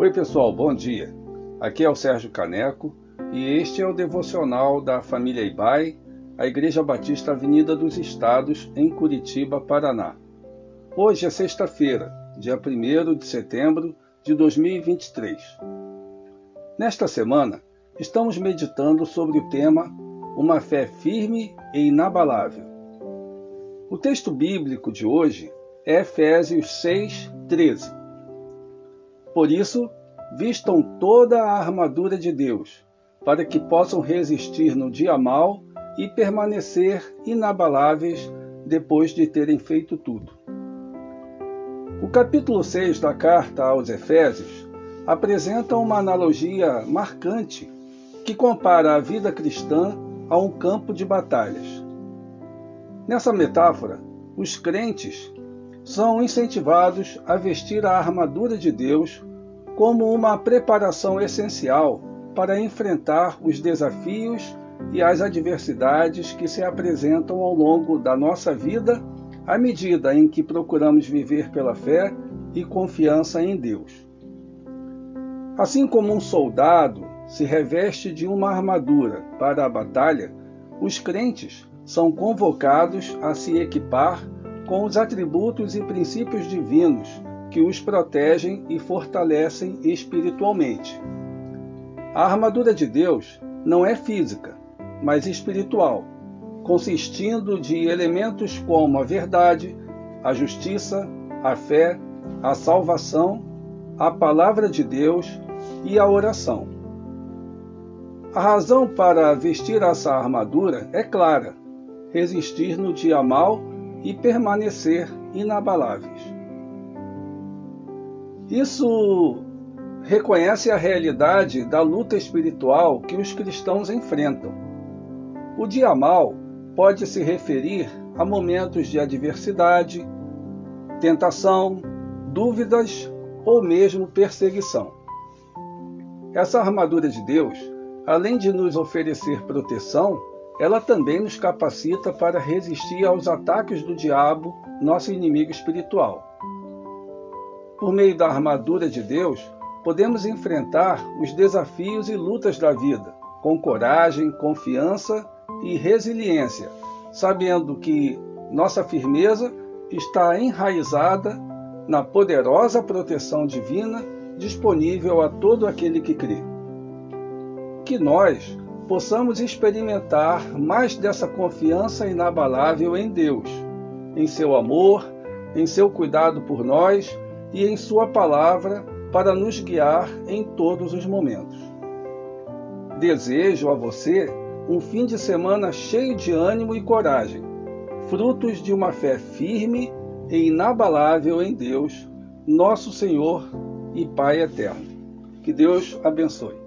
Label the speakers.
Speaker 1: Oi, pessoal, bom dia. Aqui é o Sérgio Caneco e este é o devocional da família Ibai, a Igreja Batista Avenida dos Estados, em Curitiba, Paraná. Hoje é sexta-feira, dia 1 de setembro de 2023. Nesta semana, estamos meditando sobre o tema Uma fé firme e inabalável. O texto bíblico de hoje é Efésios 6, 13 por isso, vistam toda a armadura de Deus, para que possam resistir no dia mau e permanecer inabaláveis depois de terem feito tudo. O capítulo 6 da carta aos Efésios apresenta uma analogia marcante que compara a vida cristã a um campo de batalhas. Nessa metáfora, os crentes são incentivados a vestir a armadura de Deus como uma preparação essencial para enfrentar os desafios e as adversidades que se apresentam ao longo da nossa vida à medida em que procuramos viver pela fé e confiança em Deus. Assim como um soldado se reveste de uma armadura para a batalha, os crentes são convocados a se equipar com os atributos e princípios divinos que os protegem e fortalecem espiritualmente. A armadura de Deus não é física, mas espiritual, consistindo de elementos como a verdade, a justiça, a fé, a salvação, a palavra de Deus e a oração. A razão para vestir essa armadura é clara: resistir no dia mal e permanecer inabaláveis. Isso reconhece a realidade da luta espiritual que os cristãos enfrentam. O dia mal pode se referir a momentos de adversidade, tentação, dúvidas ou mesmo perseguição. Essa armadura de Deus, além de nos oferecer proteção, ela também nos capacita para resistir aos ataques do diabo, nosso inimigo espiritual. Por meio da armadura de Deus, podemos enfrentar os desafios e lutas da vida com coragem, confiança e resiliência, sabendo que nossa firmeza está enraizada na poderosa proteção divina disponível a todo aquele que crê. Que nós possamos experimentar mais dessa confiança inabalável em Deus, em seu amor, em seu cuidado por nós e em Sua palavra para nos guiar em todos os momentos. Desejo a você um fim de semana cheio de ânimo e coragem, frutos de uma fé firme e inabalável em Deus, nosso Senhor e Pai eterno. Que Deus abençoe.